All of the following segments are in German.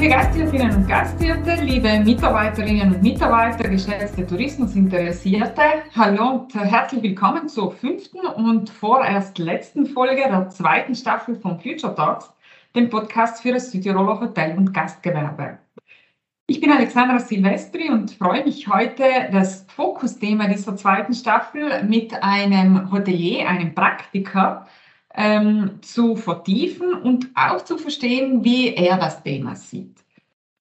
Liebe Gasthirtinnen und Gasthirte, liebe Mitarbeiterinnen und Mitarbeiter, geschätzte Tourismusinteressierte, hallo und herzlich willkommen zur fünften und vorerst letzten Folge der zweiten Staffel von Future Talks, dem Podcast für das Südtiroler Hotel- und Gastgewerbe. Ich bin Alexandra Silvestri und freue mich heute, das Fokusthema dieser zweiten Staffel mit einem Hotelier, einem Praktiker, ähm, zu vertiefen und auch zu verstehen, wie er das Thema sieht.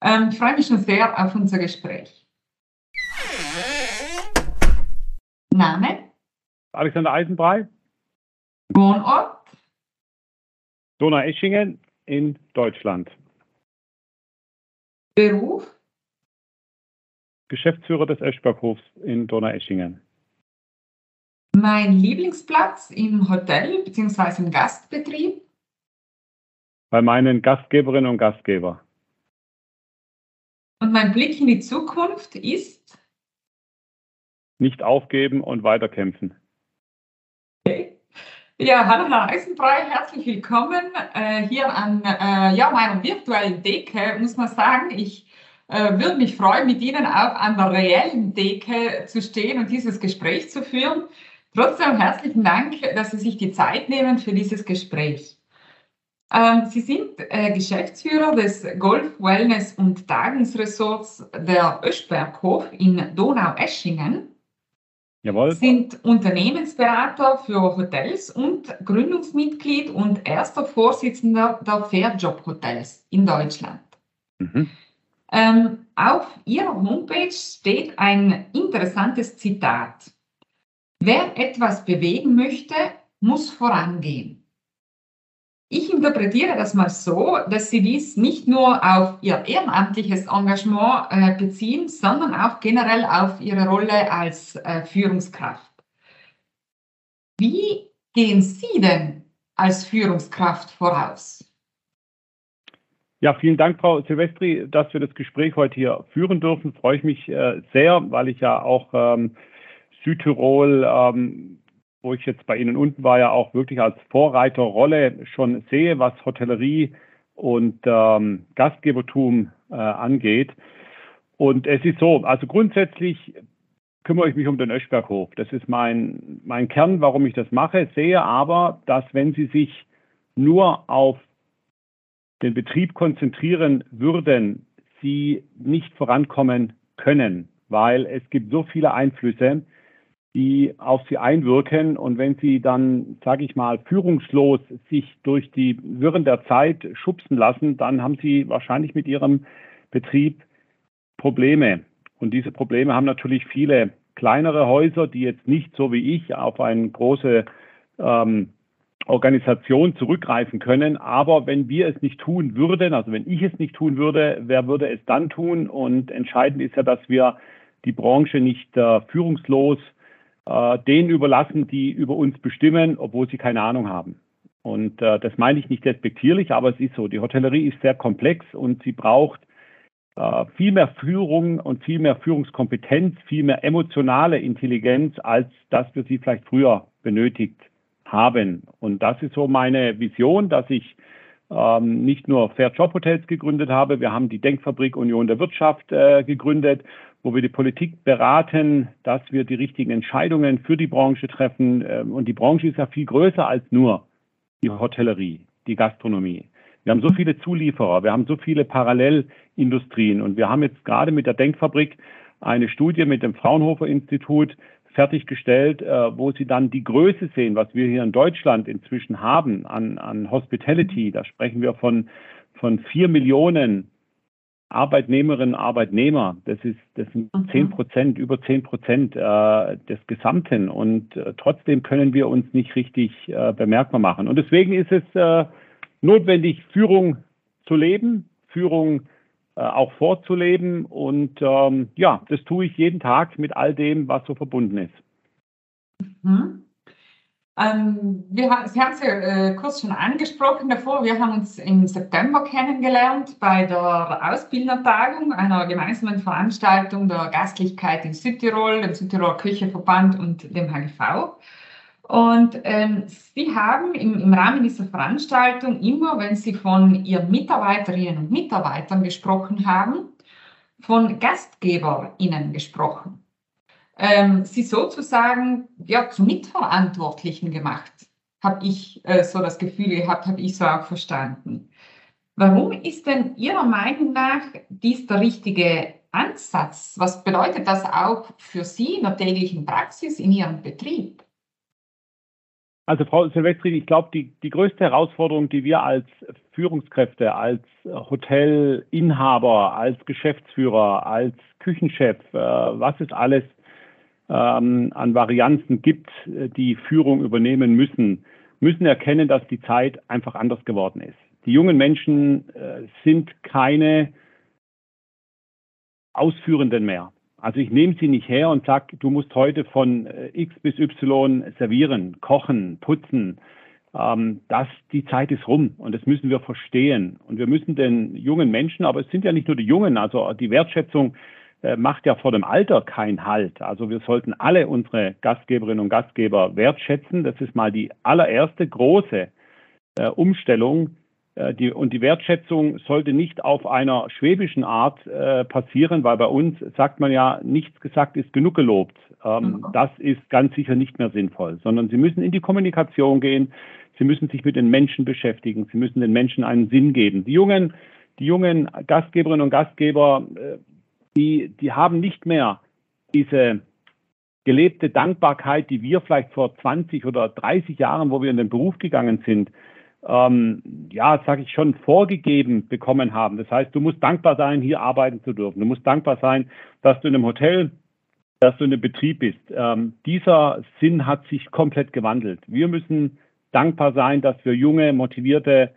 Ähm, ich freue mich schon sehr auf unser Gespräch. Name? Alexander Eisenbrei. Wohnort? Donaueschingen in Deutschland. Beruf? Geschäftsführer des Eschberghofs in Donaueschingen. Mein Lieblingsplatz im Hotel bzw. im Gastbetrieb? Bei meinen Gastgeberinnen und Gastgeber. Und mein Blick in die Zukunft ist? Nicht aufgeben und weiterkämpfen. Okay. Ja, hallo Herr Eisenbrei, herzlich willkommen äh, hier an äh, ja, meiner virtuellen Decke. Muss man sagen, ich äh, würde mich freuen, mit Ihnen auch an der reellen Decke zu stehen und dieses Gespräch zu führen. Trotzdem herzlichen Dank, dass Sie sich die Zeit nehmen für dieses Gespräch. Ähm, Sie sind äh, Geschäftsführer des Golf, Wellness und Tagungsresorts der Öschberghof in Donaueschingen. Jawohl. Sind Unternehmensberater für Hotels und Gründungsmitglied und erster Vorsitzender der Fairjob Hotels in Deutschland. Mhm. Ähm, auf Ihrer Homepage steht ein interessantes Zitat. Wer etwas bewegen möchte, muss vorangehen. Ich interpretiere das mal so, dass Sie dies nicht nur auf Ihr ehrenamtliches Engagement äh, beziehen, sondern auch generell auf Ihre Rolle als äh, Führungskraft. Wie gehen Sie denn als Führungskraft voraus? Ja, vielen Dank, Frau Silvestri, dass wir das Gespräch heute hier führen dürfen. Freue ich mich äh, sehr, weil ich ja auch ähm, Südtirol, ähm, wo ich jetzt bei Ihnen unten war, ja auch wirklich als Vorreiterrolle schon sehe, was Hotellerie und ähm, Gastgebertum äh, angeht. Und es ist so, also grundsätzlich kümmere ich mich um den Öschberghof. Das ist mein, mein Kern, warum ich das mache. Sehe aber, dass wenn Sie sich nur auf den Betrieb konzentrieren würden, Sie nicht vorankommen können, weil es gibt so viele Einflüsse, die auf sie einwirken. Und wenn sie dann, sage ich mal, führungslos sich durch die Wirren der Zeit schubsen lassen, dann haben sie wahrscheinlich mit ihrem Betrieb Probleme. Und diese Probleme haben natürlich viele kleinere Häuser, die jetzt nicht so wie ich auf eine große ähm, Organisation zurückgreifen können. Aber wenn wir es nicht tun würden, also wenn ich es nicht tun würde, wer würde es dann tun? Und entscheidend ist ja, dass wir die Branche nicht äh, führungslos äh, denen überlassen, die über uns bestimmen, obwohl sie keine Ahnung haben. Und äh, das meine ich nicht despektierlich, aber es ist so. Die Hotellerie ist sehr komplex und sie braucht äh, viel mehr Führung und viel mehr Führungskompetenz, viel mehr emotionale Intelligenz, als das wir sie vielleicht früher benötigt haben. Und das ist so meine Vision, dass ich ähm, nicht nur Fair Job Hotels gegründet habe, wir haben die Denkfabrik Union der Wirtschaft äh, gegründet wo wir die Politik beraten, dass wir die richtigen Entscheidungen für die Branche treffen. Ähm, und die Branche ist ja viel größer als nur die Hotellerie, die Gastronomie. Wir haben so viele Zulieferer, wir haben so viele Parallelindustrien und wir haben jetzt gerade mit der Denkfabrik eine Studie mit dem Fraunhofer Institut fertiggestellt, äh, wo sie dann die Größe sehen, was wir hier in Deutschland inzwischen haben an, an Hospitality. Da sprechen wir von, von vier Millionen Arbeitnehmerinnen, Arbeitnehmer. Das ist, das sind mhm. zehn Prozent, über zehn Prozent äh, des Gesamten. Und äh, trotzdem können wir uns nicht richtig äh, bemerkbar machen. Und deswegen ist es äh, notwendig, Führung zu leben, Führung äh, auch vorzuleben. Und ähm, ja, das tue ich jeden Tag mit all dem, was so verbunden ist. Mhm. Ähm, wir, Sie haben es ja äh, kurz schon angesprochen davor. Wir haben uns im September kennengelernt bei der Ausbildnertagung, einer gemeinsamen Veranstaltung der Gastlichkeit in Südtirol, dem Südtiroler Kücheverband und dem HGV. Und ähm, Sie haben im, im, Rahmen dieser Veranstaltung immer, wenn Sie von Ihren Mitarbeiterinnen und Mitarbeitern gesprochen haben, von GastgeberInnen gesprochen. Ähm, Sie sozusagen ja, zu Mitverantwortlichen gemacht, habe ich äh, so das Gefühl gehabt, habe ich so auch verstanden. Warum ist denn Ihrer Meinung nach dies der richtige Ansatz? Was bedeutet das auch für Sie in der täglichen Praxis in Ihrem Betrieb? Also Frau Silvestri, ich glaube, die, die größte Herausforderung, die wir als Führungskräfte, als Hotelinhaber, als Geschäftsführer, als Küchenchef, äh, was es alles ähm, an Varianten gibt, äh, die Führung übernehmen müssen, müssen erkennen, dass die Zeit einfach anders geworden ist. Die jungen Menschen äh, sind keine Ausführenden mehr. Also ich nehme sie nicht her und sage, du musst heute von äh, X bis Y servieren, kochen, putzen. Ähm, das, die Zeit ist rum und das müssen wir verstehen. Und wir müssen den jungen Menschen, aber es sind ja nicht nur die Jungen, also die Wertschätzung äh, macht ja vor dem Alter keinen Halt. Also wir sollten alle unsere Gastgeberinnen und Gastgeber wertschätzen. Das ist mal die allererste große äh, Umstellung, die, und die Wertschätzung sollte nicht auf einer schwäbischen Art äh, passieren, weil bei uns sagt man ja, nichts gesagt ist genug gelobt. Ähm, mhm. Das ist ganz sicher nicht mehr sinnvoll, sondern Sie müssen in die Kommunikation gehen. Sie müssen sich mit den Menschen beschäftigen. Sie müssen den Menschen einen Sinn geben. Die jungen, die jungen Gastgeberinnen und Gastgeber, äh, die, die haben nicht mehr diese gelebte Dankbarkeit, die wir vielleicht vor 20 oder 30 Jahren, wo wir in den Beruf gegangen sind, ähm, ja, sage ich schon, vorgegeben bekommen haben. Das heißt, du musst dankbar sein, hier arbeiten zu dürfen. Du musst dankbar sein, dass du in einem Hotel, dass du in einem Betrieb bist. Ähm, dieser Sinn hat sich komplett gewandelt. Wir müssen dankbar sein, dass wir junge, motivierte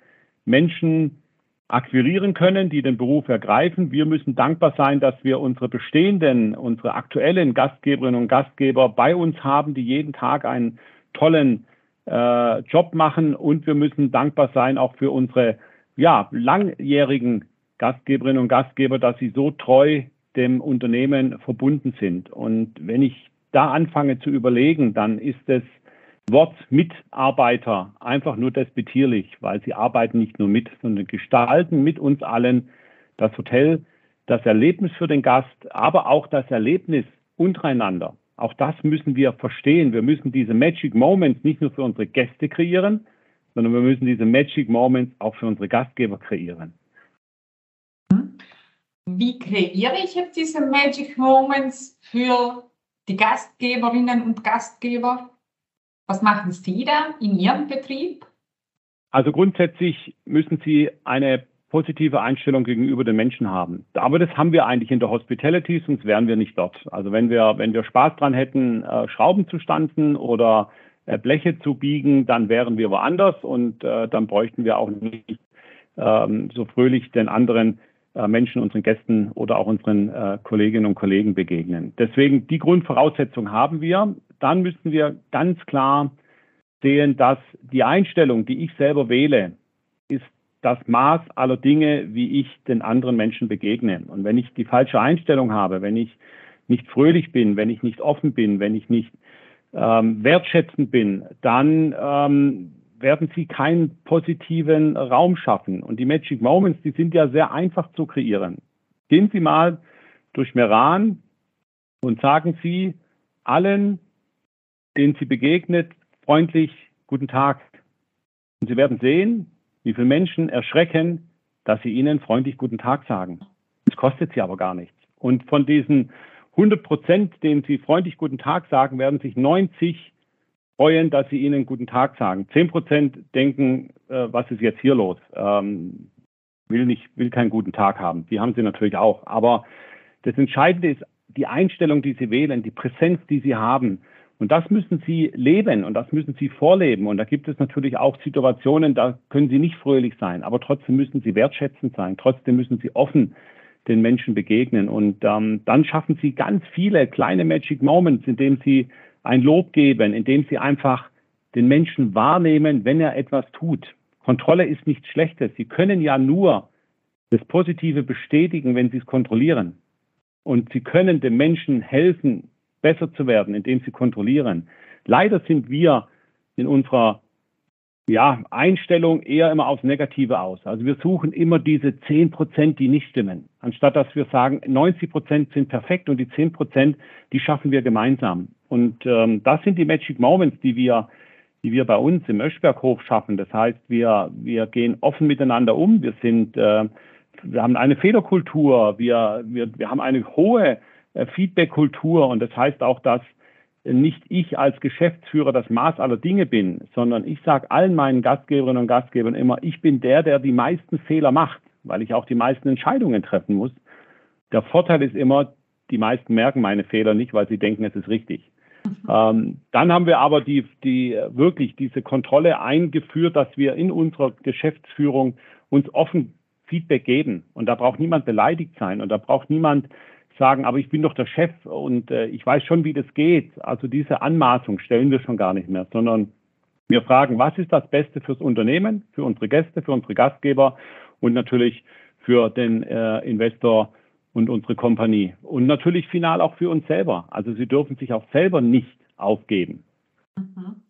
Menschen akquirieren können, die den Beruf ergreifen. Wir müssen dankbar sein, dass wir unsere bestehenden, unsere aktuellen Gastgeberinnen und Gastgeber bei uns haben, die jeden Tag einen tollen äh, Job machen und wir müssen dankbar sein auch für unsere ja, langjährigen Gastgeberinnen und Gastgeber, dass sie so treu dem Unternehmen verbunden sind. Und wenn ich da anfange zu überlegen, dann ist das Wort Mitarbeiter einfach nur despektierlich, weil sie arbeiten nicht nur mit, sondern gestalten mit uns allen das Hotel, das Erlebnis für den Gast, aber auch das Erlebnis untereinander. Auch das müssen wir verstehen. Wir müssen diese Magic Moments nicht nur für unsere Gäste kreieren, sondern wir müssen diese Magic Moments auch für unsere Gastgeber kreieren. Wie kreiere ich jetzt diese Magic Moments für die Gastgeberinnen und Gastgeber? Was machen Sie da in Ihrem Betrieb? Also grundsätzlich müssen Sie eine positive Einstellung gegenüber den Menschen haben. Aber das haben wir eigentlich in der Hospitality, sonst wären wir nicht dort. Also wenn wir, wenn wir Spaß dran hätten, äh, Schrauben zu standen oder äh, Bleche zu biegen, dann wären wir woanders und äh, dann bräuchten wir auch nicht ähm, so fröhlich den anderen äh, Menschen, unseren Gästen oder auch unseren äh, Kolleginnen und Kollegen begegnen. Deswegen die Grundvoraussetzung haben wir. Dann müssen wir ganz klar sehen, dass die Einstellung, die ich selber wähle, das Maß aller Dinge, wie ich den anderen Menschen begegne. Und wenn ich die falsche Einstellung habe, wenn ich nicht fröhlich bin, wenn ich nicht offen bin, wenn ich nicht ähm, wertschätzend bin, dann ähm, werden sie keinen positiven Raum schaffen. Und die Magic Moments, die sind ja sehr einfach zu kreieren. Gehen Sie mal durch Meran und sagen Sie allen, denen Sie begegnet, freundlich Guten Tag. Und Sie werden sehen, wie viele Menschen erschrecken, dass sie ihnen freundlich guten Tag sagen. Das kostet sie aber gar nichts. Und von diesen 100 Prozent, denen sie freundlich guten Tag sagen, werden sich 90 freuen, dass sie ihnen guten Tag sagen. 10 Prozent denken, äh, was ist jetzt hier los? Ähm, will nicht, will keinen guten Tag haben. Die haben sie natürlich auch. Aber das Entscheidende ist die Einstellung, die sie wählen, die Präsenz, die sie haben. Und das müssen Sie leben und das müssen Sie vorleben. Und da gibt es natürlich auch Situationen, da können Sie nicht fröhlich sein, aber trotzdem müssen Sie wertschätzend sein. Trotzdem müssen Sie offen den Menschen begegnen. Und ähm, dann schaffen Sie ganz viele kleine Magic Moments, indem Sie ein Lob geben, indem Sie einfach den Menschen wahrnehmen, wenn er etwas tut. Kontrolle ist nichts Schlechtes. Sie können ja nur das Positive bestätigen, wenn Sie es kontrollieren. Und Sie können dem Menschen helfen, besser zu werden, indem sie kontrollieren. Leider sind wir in unserer ja, Einstellung eher immer aufs Negative aus. Also wir suchen immer diese 10 Prozent, die nicht stimmen, anstatt dass wir sagen, 90 Prozent sind perfekt und die 10 Prozent, die schaffen wir gemeinsam. Und ähm, das sind die Magic Moments, die wir, die wir bei uns im Öschberghof schaffen. Das heißt, wir, wir gehen offen miteinander um. Wir sind, äh, wir haben eine Fehlerkultur. Wir, wir, wir haben eine hohe Feedback-Kultur. Und das heißt auch, dass nicht ich als Geschäftsführer das Maß aller Dinge bin, sondern ich sage allen meinen Gastgeberinnen und Gastgebern immer, ich bin der, der die meisten Fehler macht, weil ich auch die meisten Entscheidungen treffen muss. Der Vorteil ist immer, die meisten merken meine Fehler nicht, weil sie denken, es ist richtig. Mhm. Ähm, dann haben wir aber die, die wirklich diese Kontrolle eingeführt, dass wir in unserer Geschäftsführung uns offen Feedback geben. Und da braucht niemand beleidigt sein und da braucht niemand sagen, aber ich bin doch der Chef und äh, ich weiß schon, wie das geht. Also diese Anmaßung stellen wir schon gar nicht mehr, sondern wir fragen, was ist das Beste fürs Unternehmen, für unsere Gäste, für unsere Gastgeber und natürlich für den äh, Investor und unsere Kompanie. Und natürlich final auch für uns selber. Also sie dürfen sich auch selber nicht aufgeben. Mhm.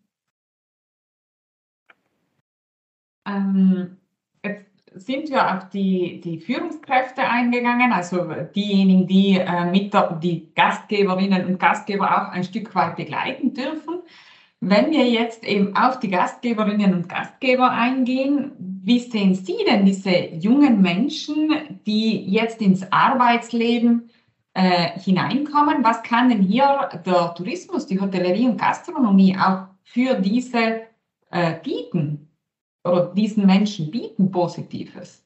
Ähm, jetzt sind wir auf die, die Führungskräfte eingegangen, also diejenigen, die, äh, mit der, die Gastgeberinnen und Gastgeber auch ein Stück weit begleiten dürfen. Wenn wir jetzt eben auf die Gastgeberinnen und Gastgeber eingehen, wie sehen Sie denn diese jungen Menschen, die jetzt ins Arbeitsleben äh, hineinkommen? Was kann denn hier der Tourismus, die Hotellerie und Gastronomie auch für diese äh, bieten? Oder diesen Menschen bieten Positives?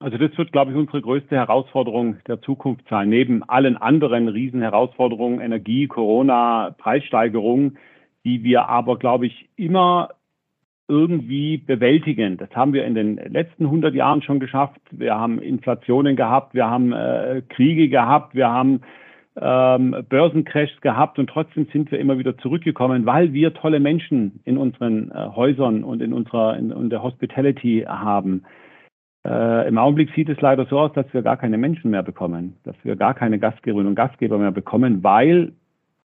Also das wird, glaube ich, unsere größte Herausforderung der Zukunft sein. Neben allen anderen Riesenherausforderungen, Energie, Corona, Preissteigerung, die wir aber, glaube ich, immer irgendwie bewältigen. Das haben wir in den letzten 100 Jahren schon geschafft. Wir haben Inflationen gehabt, wir haben äh, Kriege gehabt, wir haben ähm, Börsencrashs gehabt und trotzdem sind wir immer wieder zurückgekommen, weil wir tolle Menschen in unseren äh, Häusern und in unserer in, in der Hospitality haben. Äh, Im Augenblick sieht es leider so aus, dass wir gar keine Menschen mehr bekommen, dass wir gar keine Gastgeberinnen und Gastgeber mehr bekommen, weil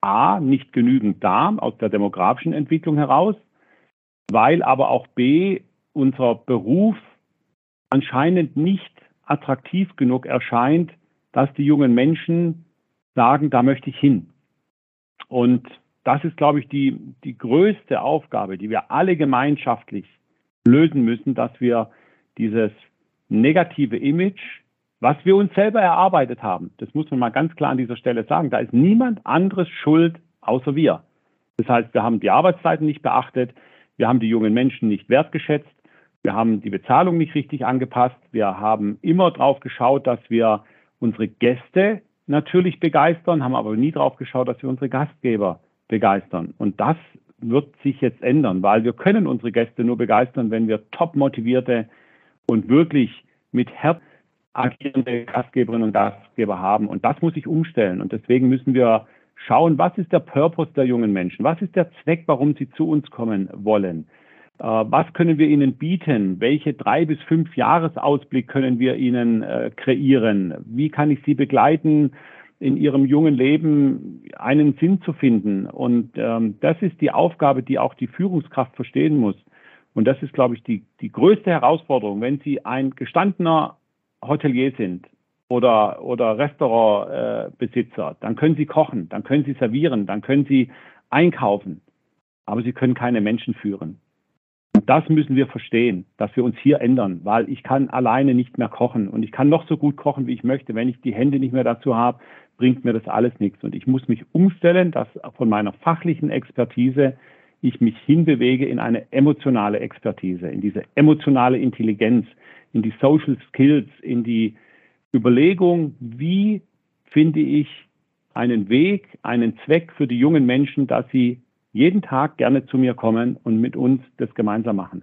A, nicht genügend da aus der demografischen Entwicklung heraus, weil aber auch B, unser Beruf anscheinend nicht attraktiv genug erscheint, dass die jungen Menschen sagen, da möchte ich hin. Und das ist, glaube ich, die, die größte Aufgabe, die wir alle gemeinschaftlich lösen müssen, dass wir dieses negative Image, was wir uns selber erarbeitet haben, das muss man mal ganz klar an dieser Stelle sagen, da ist niemand anderes schuld außer wir. Das heißt, wir haben die Arbeitszeiten nicht beachtet, wir haben die jungen Menschen nicht wertgeschätzt, wir haben die Bezahlung nicht richtig angepasst, wir haben immer drauf geschaut, dass wir unsere Gäste natürlich begeistern, haben aber nie darauf geschaut, dass wir unsere Gastgeber begeistern. Und das wird sich jetzt ändern, weil wir können unsere Gäste nur begeistern, wenn wir top motivierte und wirklich mit Herz agierende Gastgeberinnen und Gastgeber haben. Und das muss sich umstellen. Und deswegen müssen wir schauen, was ist der Purpose der jungen Menschen? Was ist der Zweck, warum sie zu uns kommen wollen? Äh, was können wir ihnen bieten? Welche drei bis fünf Jahresausblick können wir ihnen äh, kreieren? Wie kann ich sie begleiten, in ihrem jungen Leben einen Sinn zu finden? Und ähm, das ist die Aufgabe, die auch die Führungskraft verstehen muss. Und das ist, glaube ich, die, die größte Herausforderung. Wenn Sie ein gestandener Hotelier sind oder, oder Restaurantbesitzer, äh, dann können Sie kochen, dann können Sie servieren, dann können Sie einkaufen. Aber Sie können keine Menschen führen. Und das müssen wir verstehen, dass wir uns hier ändern, weil ich kann alleine nicht mehr kochen und ich kann noch so gut kochen, wie ich möchte. Wenn ich die Hände nicht mehr dazu habe, bringt mir das alles nichts. Und ich muss mich umstellen, dass von meiner fachlichen Expertise ich mich hinbewege in eine emotionale Expertise, in diese emotionale Intelligenz, in die Social Skills, in die Überlegung, wie finde ich einen Weg, einen Zweck für die jungen Menschen, dass sie jeden Tag gerne zu mir kommen und mit uns das gemeinsam machen.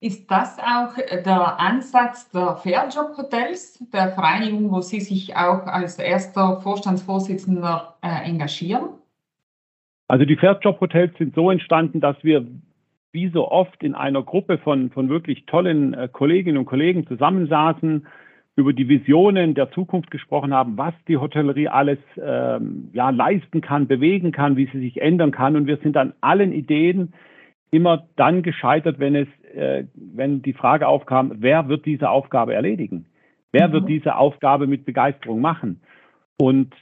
Ist das auch der Ansatz der Fairjob Hotels, der Vereinigung, wo Sie sich auch als erster Vorstandsvorsitzender äh, engagieren? Also die Fairjob Hotels sind so entstanden, dass wir wie so oft in einer Gruppe von, von wirklich tollen äh, Kolleginnen und Kollegen zusammensaßen über die Visionen der Zukunft gesprochen haben, was die Hotellerie alles ähm, ja, leisten kann, bewegen kann, wie sie sich ändern kann. Und wir sind an allen Ideen immer dann gescheitert, wenn es, äh, wenn die Frage aufkam, wer wird diese Aufgabe erledigen? Wer wird mhm. diese Aufgabe mit Begeisterung machen? Und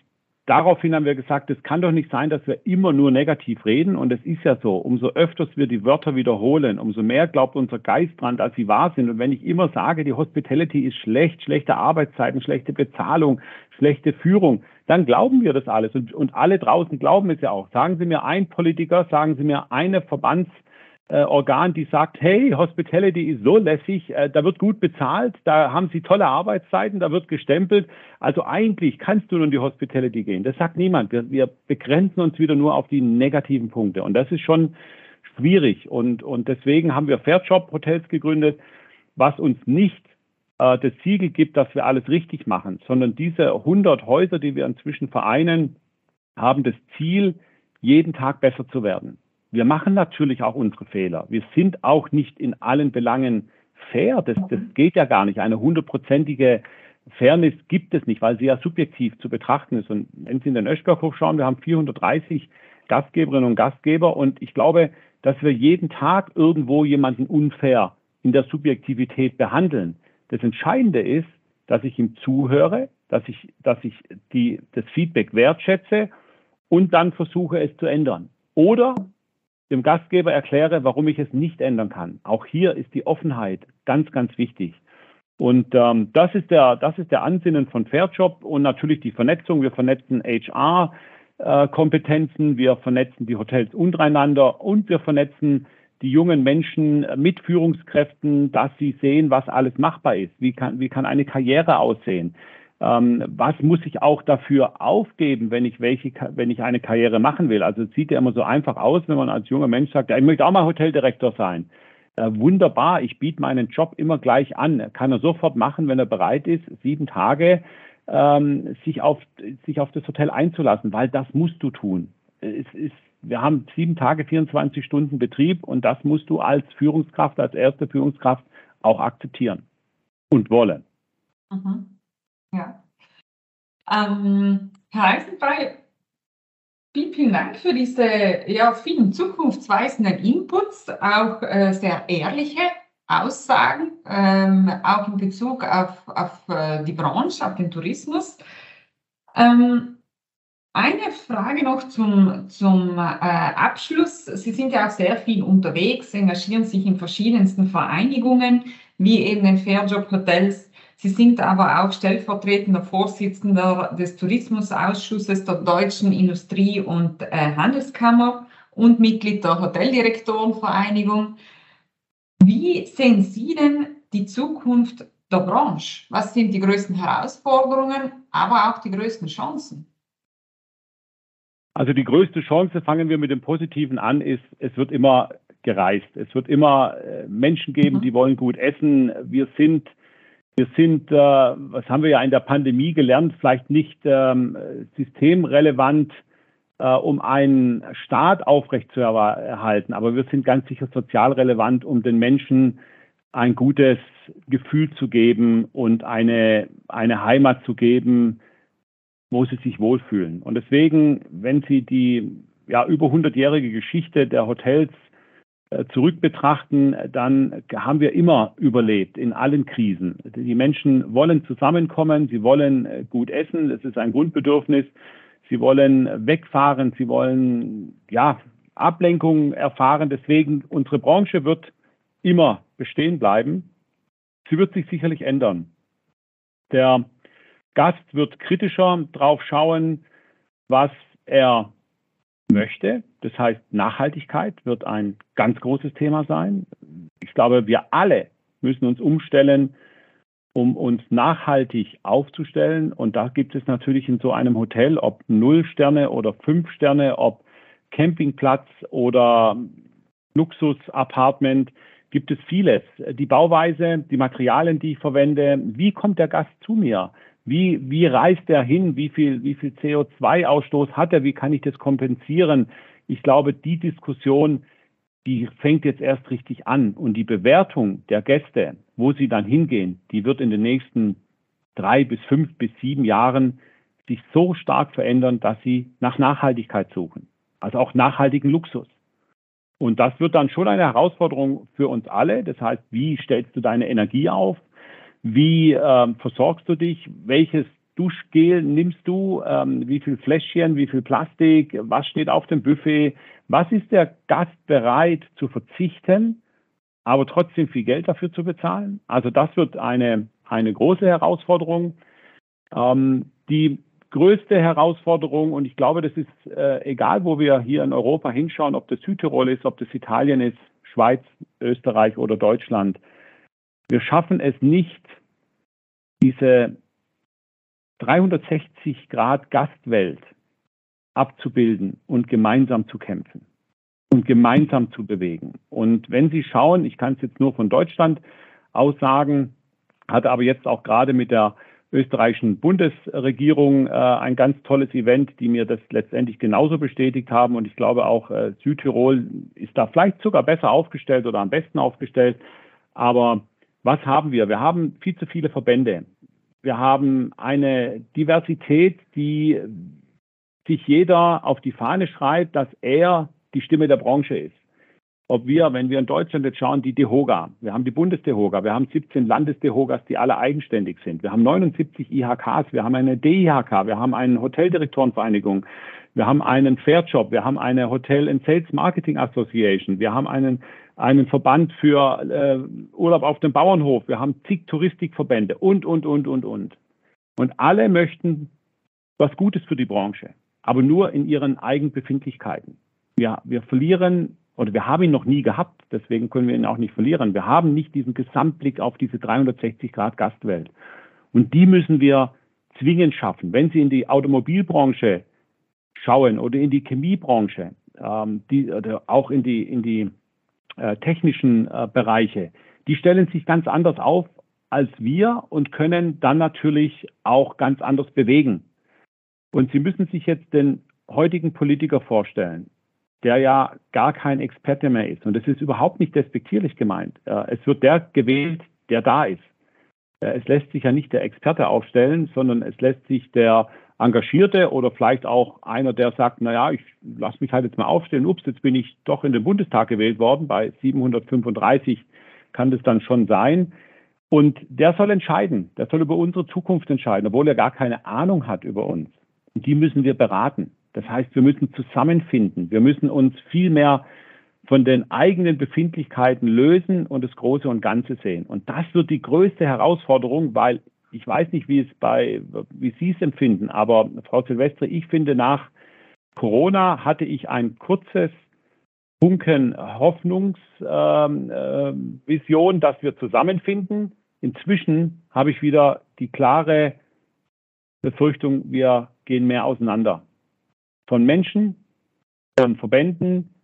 daraufhin haben wir gesagt, es kann doch nicht sein, dass wir immer nur negativ reden. Und es ist ja so, umso öfters wir die Wörter wiederholen, umso mehr glaubt unser Geist dran, dass sie wahr sind. Und wenn ich immer sage, die Hospitality ist schlecht, schlechte Arbeitszeiten, schlechte Bezahlung, schlechte Führung, dann glauben wir das alles. Und, und alle draußen glauben es ja auch. Sagen Sie mir ein Politiker, sagen Sie mir eine Verbands äh, Organ, die sagt, hey, Hospitality ist so lässig, äh, da wird gut bezahlt, da haben sie tolle Arbeitszeiten, da wird gestempelt. Also eigentlich kannst du nur in die Hospitality gehen. Das sagt niemand. Wir, wir begrenzen uns wieder nur auf die negativen Punkte. Und das ist schon schwierig. Und, und deswegen haben wir Fairjob-Hotels gegründet, was uns nicht äh, das Siegel gibt, dass wir alles richtig machen, sondern diese 100 Häuser, die wir inzwischen vereinen, haben das Ziel, jeden Tag besser zu werden. Wir machen natürlich auch unsere Fehler. Wir sind auch nicht in allen Belangen fair. Das, das geht ja gar nicht. Eine hundertprozentige Fairness gibt es nicht, weil sie ja subjektiv zu betrachten ist. Und wenn Sie in den Öschberghof schauen, wir haben 430 Gastgeberinnen und Gastgeber und ich glaube, dass wir jeden Tag irgendwo jemanden unfair in der Subjektivität behandeln. Das Entscheidende ist, dass ich ihm zuhöre, dass ich, dass ich die, das Feedback wertschätze und dann versuche es zu ändern. Oder dem Gastgeber erkläre, warum ich es nicht ändern kann. Auch hier ist die Offenheit ganz, ganz wichtig. Und ähm, das, ist der, das ist der Ansinnen von Fairjob und natürlich die Vernetzung. Wir vernetzen HR-Kompetenzen, äh, wir vernetzen die Hotels untereinander und wir vernetzen die jungen Menschen mit Führungskräften, dass sie sehen, was alles machbar ist. Wie kann, wie kann eine Karriere aussehen? Ähm, was muss ich auch dafür aufgeben, wenn ich welche, wenn ich eine Karriere machen will? Also es sieht ja immer so einfach aus, wenn man als junger Mensch sagt, ja, ich möchte auch mal Hoteldirektor sein. Äh, wunderbar, ich biete meinen Job immer gleich an. Kann er sofort machen, wenn er bereit ist, sieben Tage ähm, sich, auf, sich auf das Hotel einzulassen, weil das musst du tun. Es ist, wir haben sieben Tage, 24 Stunden Betrieb und das musst du als Führungskraft, als erste Führungskraft auch akzeptieren und wollen. Mhm. Ja. Ähm, Herr Eisenbrei, vielen, vielen Dank für diese ja, vielen zukunftsweisenden Inputs, auch äh, sehr ehrliche Aussagen, ähm, auch in Bezug auf, auf äh, die Branche, auf den Tourismus. Ähm, eine Frage noch zum, zum äh, Abschluss. Sie sind ja auch sehr viel unterwegs, engagieren sich in verschiedensten Vereinigungen, wie eben den Fairjob Hotels Sie sind aber auch stellvertretender Vorsitzender des Tourismusausschusses der Deutschen Industrie- und äh, Handelskammer und Mitglied der Hoteldirektorenvereinigung. Wie sehen Sie denn die Zukunft der Branche? Was sind die größten Herausforderungen, aber auch die größten Chancen? Also die größte Chance, fangen wir mit dem Positiven an, ist, es wird immer gereist. Es wird immer äh, Menschen geben, mhm. die wollen gut essen. Wir sind wir sind, äh, was haben wir ja in der Pandemie gelernt, vielleicht nicht ähm, systemrelevant, äh, um einen Staat aufrechtzuerhalten, aber wir sind ganz sicher sozial relevant, um den Menschen ein gutes Gefühl zu geben und eine, eine Heimat zu geben, wo sie sich wohlfühlen. Und deswegen, wenn Sie die ja, über 100-jährige Geschichte der Hotels äh, zurück betrachten, dann haben wir immer überlebt in allen Krisen. Die Menschen wollen zusammenkommen, sie wollen äh, gut essen, das ist ein Grundbedürfnis. Sie wollen wegfahren, sie wollen ja Ablenkung erfahren. Deswegen unsere Branche wird immer bestehen bleiben. Sie wird sich sicherlich ändern. Der Gast wird kritischer drauf schauen, was er möchte. Das heißt, Nachhaltigkeit wird ein ganz großes Thema sein. Ich glaube, wir alle müssen uns umstellen, um uns nachhaltig aufzustellen. Und da gibt es natürlich in so einem Hotel, ob null Sterne oder fünf Sterne, ob Campingplatz oder Luxus-Apartment, gibt es vieles. Die Bauweise, die Materialien, die ich verwende, wie kommt der Gast zu mir? Wie, wie reist er hin? Wie viel, wie viel CO2-Ausstoß hat er? Wie kann ich das kompensieren? Ich glaube, die Diskussion, die fängt jetzt erst richtig an. Und die Bewertung der Gäste, wo sie dann hingehen, die wird in den nächsten drei bis fünf bis sieben Jahren sich so stark verändern, dass sie nach Nachhaltigkeit suchen. Also auch nachhaltigen Luxus. Und das wird dann schon eine Herausforderung für uns alle. Das heißt, wie stellst du deine Energie auf? Wie ähm, versorgst du dich? Welches Duschgel nimmst du? Ähm, wie viel Fläschchen? Wie viel Plastik? Was steht auf dem Buffet? Was ist der Gast bereit zu verzichten, aber trotzdem viel Geld dafür zu bezahlen? Also das wird eine, eine große Herausforderung. Ähm, die größte Herausforderung, und ich glaube, das ist äh, egal, wo wir hier in Europa hinschauen, ob das Südtirol ist, ob das Italien ist, Schweiz, Österreich oder Deutschland. Wir schaffen es nicht, diese 360 Grad Gastwelt abzubilden und gemeinsam zu kämpfen und gemeinsam zu bewegen. Und wenn Sie schauen, ich kann es jetzt nur von Deutschland aus sagen, hatte aber jetzt auch gerade mit der österreichischen Bundesregierung äh, ein ganz tolles Event, die mir das letztendlich genauso bestätigt haben. Und ich glaube auch äh, Südtirol ist da vielleicht sogar besser aufgestellt oder am besten aufgestellt. Aber was haben wir? Wir haben viel zu viele Verbände. Wir haben eine Diversität, die sich jeder auf die Fahne schreibt, dass er die Stimme der Branche ist. Ob wir, wenn wir in Deutschland jetzt schauen, die DEHOGA, wir haben die Bundesdehoga, wir haben 17 Landesdehogas, die alle eigenständig sind. Wir haben 79 IHKs, wir haben eine DIHK, wir haben eine Hoteldirektorenvereinigung, wir haben einen Fairjob, wir haben eine Hotel and Sales Marketing Association, wir haben einen, einen Verband für äh, Urlaub auf dem Bauernhof, wir haben zig Touristikverbände und, und, und, und, und. Und alle möchten was Gutes für die Branche, aber nur in ihren Eigenbefindlichkeiten. Ja, wir verlieren oder wir haben ihn noch nie gehabt, deswegen können wir ihn auch nicht verlieren. Wir haben nicht diesen Gesamtblick auf diese 360 Grad Gastwelt. Und die müssen wir zwingend schaffen. Wenn Sie in die Automobilbranche schauen oder in die Chemiebranche, ähm, die, oder auch in die, in die technischen äh, Bereiche, die stellen sich ganz anders auf als wir und können dann natürlich auch ganz anders bewegen. Und Sie müssen sich jetzt den heutigen Politiker vorstellen der ja gar kein Experte mehr ist. Und das ist überhaupt nicht despektierlich gemeint. Es wird der gewählt, der da ist. Es lässt sich ja nicht der Experte aufstellen, sondern es lässt sich der Engagierte oder vielleicht auch einer, der sagt, naja, ich lasse mich halt jetzt mal aufstellen, ups, jetzt bin ich doch in den Bundestag gewählt worden, bei 735 kann das dann schon sein. Und der soll entscheiden, der soll über unsere Zukunft entscheiden, obwohl er gar keine Ahnung hat über uns. Und die müssen wir beraten. Das heißt, wir müssen zusammenfinden. Wir müssen uns viel mehr von den eigenen Befindlichkeiten lösen und das Große und Ganze sehen. Und das wird die größte Herausforderung, weil ich weiß nicht, wie es bei, wie Sie es empfinden, aber Frau Silvestre, ich finde nach Corona hatte ich ein kurzes Funken Hoffnungsvision, äh, äh, dass wir zusammenfinden. Inzwischen habe ich wieder die klare Befürchtung, wir gehen mehr auseinander von Menschen, von Verbänden,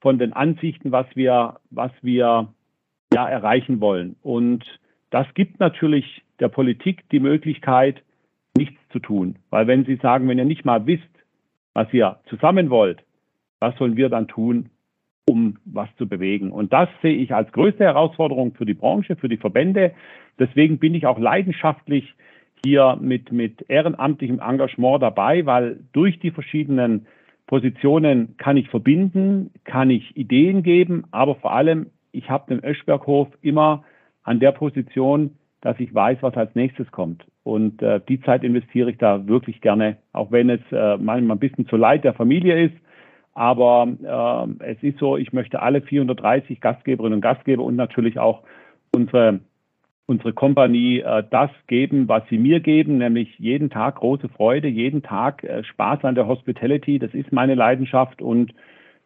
von den Ansichten, was wir, was wir ja, erreichen wollen. Und das gibt natürlich der Politik die Möglichkeit, nichts zu tun. Weil wenn Sie sagen, wenn ihr nicht mal wisst, was ihr zusammen wollt, was sollen wir dann tun, um was zu bewegen? Und das sehe ich als größte Herausforderung für die Branche, für die Verbände. Deswegen bin ich auch leidenschaftlich hier mit, mit ehrenamtlichem Engagement dabei, weil durch die verschiedenen Positionen kann ich verbinden, kann ich Ideen geben, aber vor allem, ich habe den Öschberghof immer an der Position, dass ich weiß, was als nächstes kommt. Und äh, die Zeit investiere ich da wirklich gerne, auch wenn es äh, manchmal ein bisschen zu leid der Familie ist. Aber äh, es ist so, ich möchte alle 430 Gastgeberinnen und Gastgeber und natürlich auch unsere unsere Kompanie äh, das geben, was sie mir geben, nämlich jeden Tag große Freude, jeden Tag äh, Spaß an der Hospitality. Das ist meine Leidenschaft und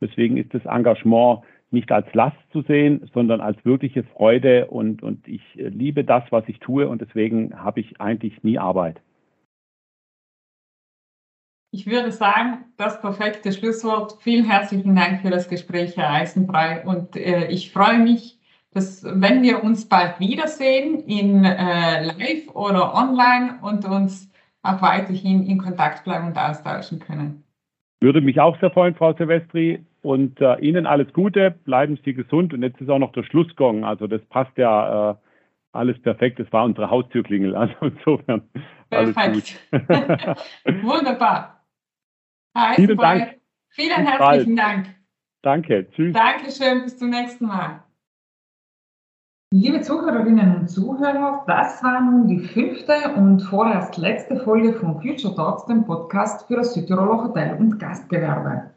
deswegen ist das Engagement nicht als Last zu sehen, sondern als wirkliche Freude und, und ich äh, liebe das, was ich tue und deswegen habe ich eigentlich nie Arbeit. Ich würde sagen, das perfekte Schlusswort. Vielen herzlichen Dank für das Gespräch, Herr Eisenbrei. Und äh, ich freue mich, dass wenn wir uns bald wiedersehen in äh, live oder online und uns auch weiterhin in Kontakt bleiben und austauschen können. Würde mich auch sehr freuen, Frau Silvestri. Und äh, Ihnen alles Gute, bleiben Sie gesund. Und jetzt ist auch noch der Schlussgong. Also das passt ja äh, alles perfekt. Es war unsere Haustürklingel. Also insofern Perfekt. Wunderbar. Heißen Vielen Dank. Vielen herzlichen. Dank. Danke. Tschüss. Dankeschön. Bis zum nächsten Mal. Liebe Zuhörerinnen und Zuhörer, das war nun die fünfte und vorerst letzte Folge von Future Talks, dem Podcast für das Südtiroler Hotel- und Gastgewerbe.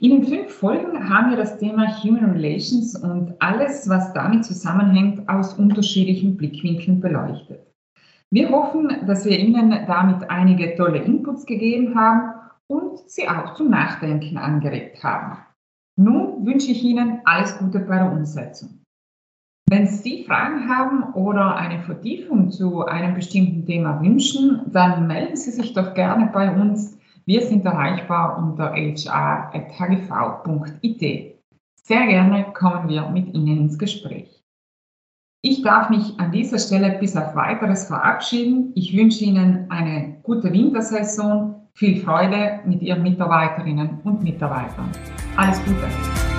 In den fünf Folgen haben wir das Thema Human Relations und alles, was damit zusammenhängt, aus unterschiedlichen Blickwinkeln beleuchtet. Wir hoffen, dass wir Ihnen damit einige tolle Inputs gegeben haben und Sie auch zum Nachdenken angeregt haben. Nun wünsche ich Ihnen alles Gute bei der Umsetzung. Wenn Sie Fragen haben oder eine Vertiefung zu einem bestimmten Thema wünschen, dann melden Sie sich doch gerne bei uns. Wir sind erreichbar unter hr.hgv.it. Sehr gerne kommen wir mit Ihnen ins Gespräch. Ich darf mich an dieser Stelle bis auf weiteres verabschieden. Ich wünsche Ihnen eine gute Wintersaison, viel Freude mit Ihren Mitarbeiterinnen und Mitarbeitern. Alles Gute!